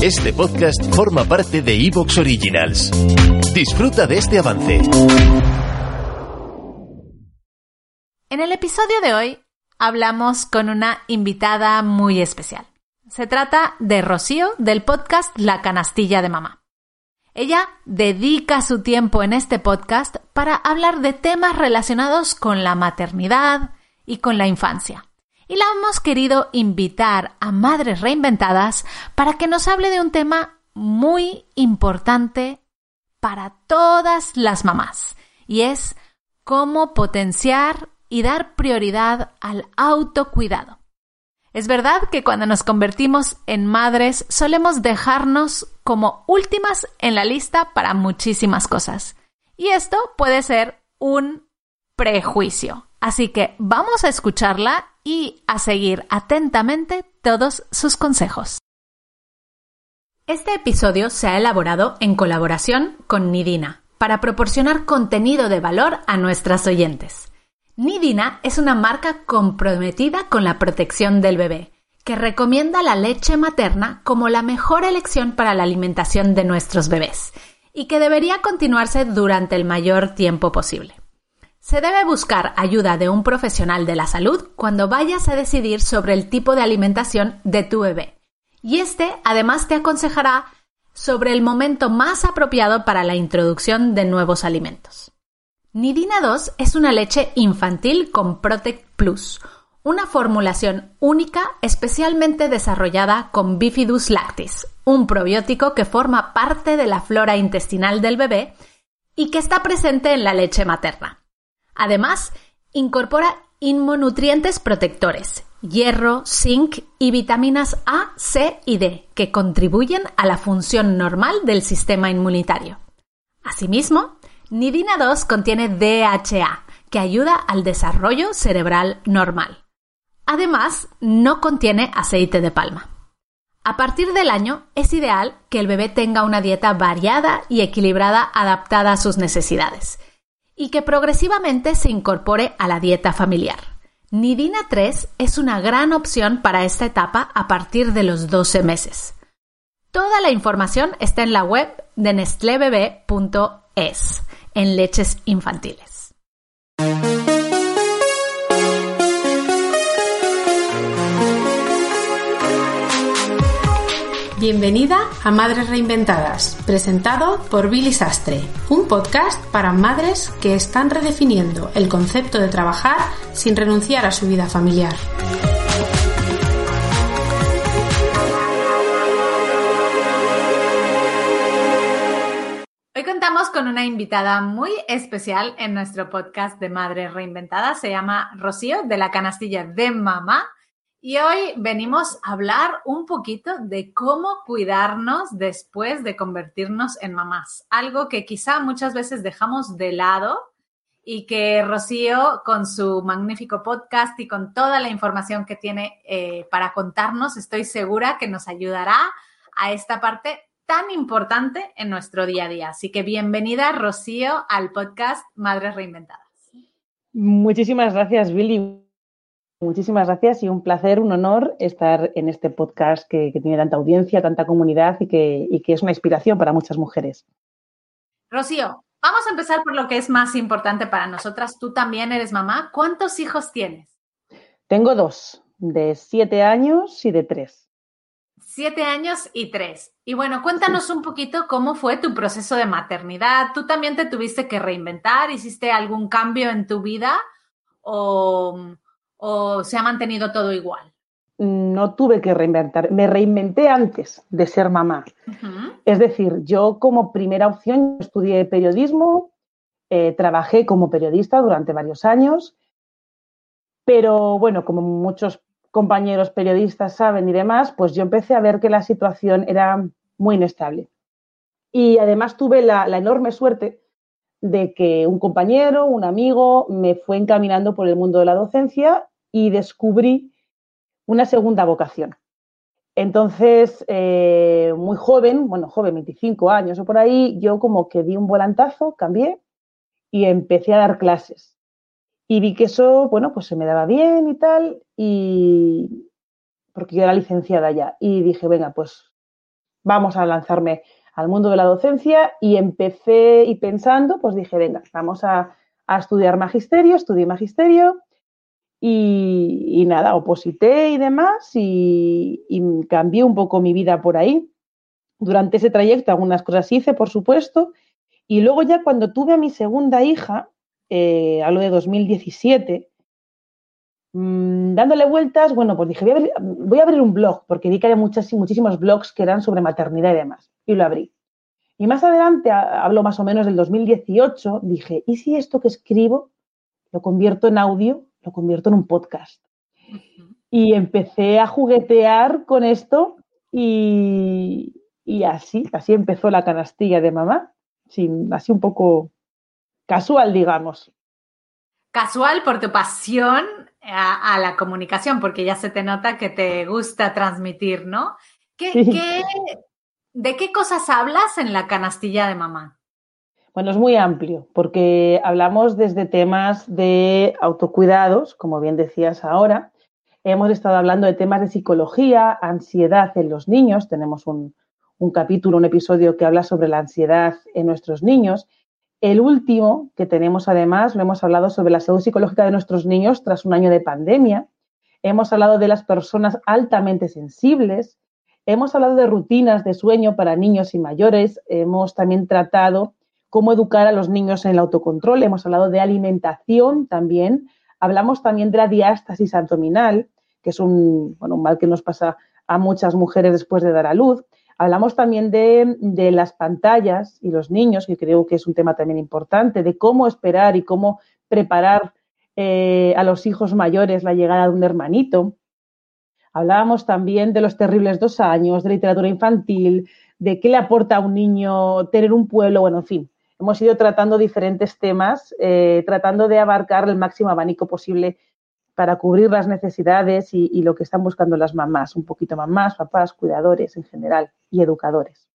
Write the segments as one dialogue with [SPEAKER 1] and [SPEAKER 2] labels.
[SPEAKER 1] Este podcast forma parte de Evox Originals. Disfruta de este avance.
[SPEAKER 2] En el episodio de hoy hablamos con una invitada muy especial. Se trata de Rocío del podcast La Canastilla de Mamá. Ella dedica su tiempo en este podcast para hablar de temas relacionados con la maternidad y con la infancia y la hemos querido invitar a Madres Reinventadas para que nos hable de un tema muy importante para todas las mamás y es cómo potenciar y dar prioridad al autocuidado. Es verdad que cuando nos convertimos en madres solemos dejarnos como últimas en la lista para muchísimas cosas. Y esto puede ser un prejuicio. Así que vamos a escucharla y a seguir atentamente todos sus consejos. Este episodio se ha elaborado en colaboración con Nidina para proporcionar contenido de valor a nuestras oyentes. Nidina es una marca comprometida con la protección del bebé, que recomienda la leche materna como la mejor elección para la alimentación de nuestros bebés y que debería continuarse durante el mayor tiempo posible. Se debe buscar ayuda de un profesional de la salud cuando vayas a decidir sobre el tipo de alimentación de tu bebé. Y este además te aconsejará sobre el momento más apropiado para la introducción de nuevos alimentos. Nidina 2 es una leche infantil con Protect Plus, una formulación única especialmente desarrollada con Bifidus lactis, un probiótico que forma parte de la flora intestinal del bebé y que está presente en la leche materna. Además, incorpora inmunonutrientes protectores, hierro, zinc y vitaminas A, C y D, que contribuyen a la función normal del sistema inmunitario. Asimismo, Nidina 2 contiene DHA, que ayuda al desarrollo cerebral normal. Además, no contiene aceite de palma. A partir del año, es ideal que el bebé tenga una dieta variada y equilibrada adaptada a sus necesidades y que progresivamente se incorpore a la dieta familiar. Nidina 3 es una gran opción para esta etapa a partir de los 12 meses. Toda la información está en la web de nestlebebé.es, en leches infantiles.
[SPEAKER 3] Bienvenida a Madres Reinventadas, presentado por Billy Sastre, un podcast para madres que están redefiniendo el concepto de trabajar sin renunciar a su vida familiar.
[SPEAKER 2] Hoy contamos con una invitada muy especial en nuestro podcast de Madres Reinventadas. Se llama Rocío de la canastilla de mamá y hoy venimos a hablar un poquito de cómo cuidarnos después de convertirnos en mamás. Algo que quizá muchas veces dejamos de lado y que Rocío, con su magnífico podcast y con toda la información que tiene eh, para contarnos, estoy segura que nos ayudará a esta parte tan importante en nuestro día a día. Así que bienvenida, Rocío, al podcast Madres Reinventadas.
[SPEAKER 4] Muchísimas gracias, Billy. Muchísimas gracias y un placer, un honor estar en este podcast que, tiene tanta audiencia, tanta comunidad y que, y que es una inspiración para muchas mujeres.
[SPEAKER 2] Rocío, vamos a empezar por lo que es más importante para nosotras. Tú también eres mamá. ¿Cuántos hijos tienes?
[SPEAKER 4] Tengo dos, de siete años y de tres.
[SPEAKER 2] Siete años y tres. Y bueno, cuéntanos un poquito cómo fue tu proceso de maternidad. ¿Tú también te tuviste que reinventar? ¿Hiciste algún cambio en tu vida? ¿O, o se ha mantenido todo igual?
[SPEAKER 4] No tuve que reinventar, me reinventé antes de ser mamá. Es decir, yo como primera opción estudié periodismo, eh, trabajé como periodista durante varios años, pero bueno, como muchos compañeros periodistas saben y demás, pues yo empecé a ver que la situación era muy inestable. Y además tuve la enorme suerte de que un compañero, un amigo, me fue encaminando por el mundo de la docencia y descubrí una segunda vocación. Entonces, eh, muy joven, bueno, joven, 25 años o por ahí, yo como que di un volantazo, cambié y empecé a dar clases. Y vi que eso, bueno, pues se me daba bien y tal, y porque yo era licenciada ya. Y dije, venga, pues vamos a lanzarme al mundo de la docencia y empecé y pensando, pues dije, venga, vamos a, estudiar magisterio, estudié magisterio y, nada, oposité y demás y, cambié un poco mi vida por ahí. Durante ese trayecto algunas cosas hice, por supuesto, y luego ya cuando tuve a mi segunda hija, eh, hablo de 2017, mm, dándole vueltas, bueno, pues dije, voy a, abrir, un blog, porque vi que había muchas, muchísimos blogs que eran sobre maternidad y demás, y lo abrí. Y más adelante, hablo más o menos del 2018, dije, ¿y si esto que escribo lo convierto en audio, lo convierto en un podcast? Y empecé a juguetear con esto y, y así, así empezó la canastilla de mamá, sin, así un poco casual, digamos.
[SPEAKER 2] Casual por tu pasión a, la comunicación, porque ya se te nota que te gusta transmitir, ¿no? de qué cosas hablas en la canastilla de mamá?
[SPEAKER 4] Bueno, es muy amplio, porque hablamos desde temas de autocuidados, como bien decías ahora. Hemos estado hablando de temas de psicología, ansiedad en los niños. Tenemos un, un capítulo, un episodio que habla sobre la ansiedad en nuestros niños. El último que tenemos además, lo hemos hablado sobre la salud psicológica de nuestros niños tras un año de pandemia. Hemos hablado de las personas altamente sensibles. Hemos hablado de rutinas de sueño para niños y mayores. Hemos también tratado cómo educar a los niños en el autocontrol. Hemos hablado de alimentación también. Hablamos también de la diástasis abdominal, que es un, bueno, un mal que nos pasa a muchas mujeres después de dar a luz. Hablamos también de, las pantallas y los niños, que creo que es un tema también importante, de cómo esperar y cómo preparar eh, a los hijos mayores la llegada de un hermanito. Hablábamos también de los terribles dos años, de literatura infantil, de qué le aporta a un niño tener un pueblo, bueno, en fin. Hemos ido tratando diferentes temas, eh, tratando de abarcar el máximo abanico posible para cubrir las necesidades y, lo que están buscando las mamás, un poquito mamás, papás, cuidadores en general y educadores.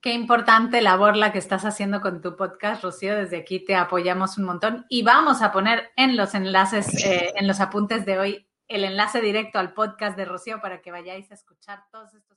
[SPEAKER 2] Qué importante labor la que estás haciendo con tu podcast, Rocío. Desde aquí te apoyamos un montón y vamos a poner en los enlaces, eh, en los apuntes de hoy, el enlace directo al podcast de Rocío para que vayáis a escuchar todos estos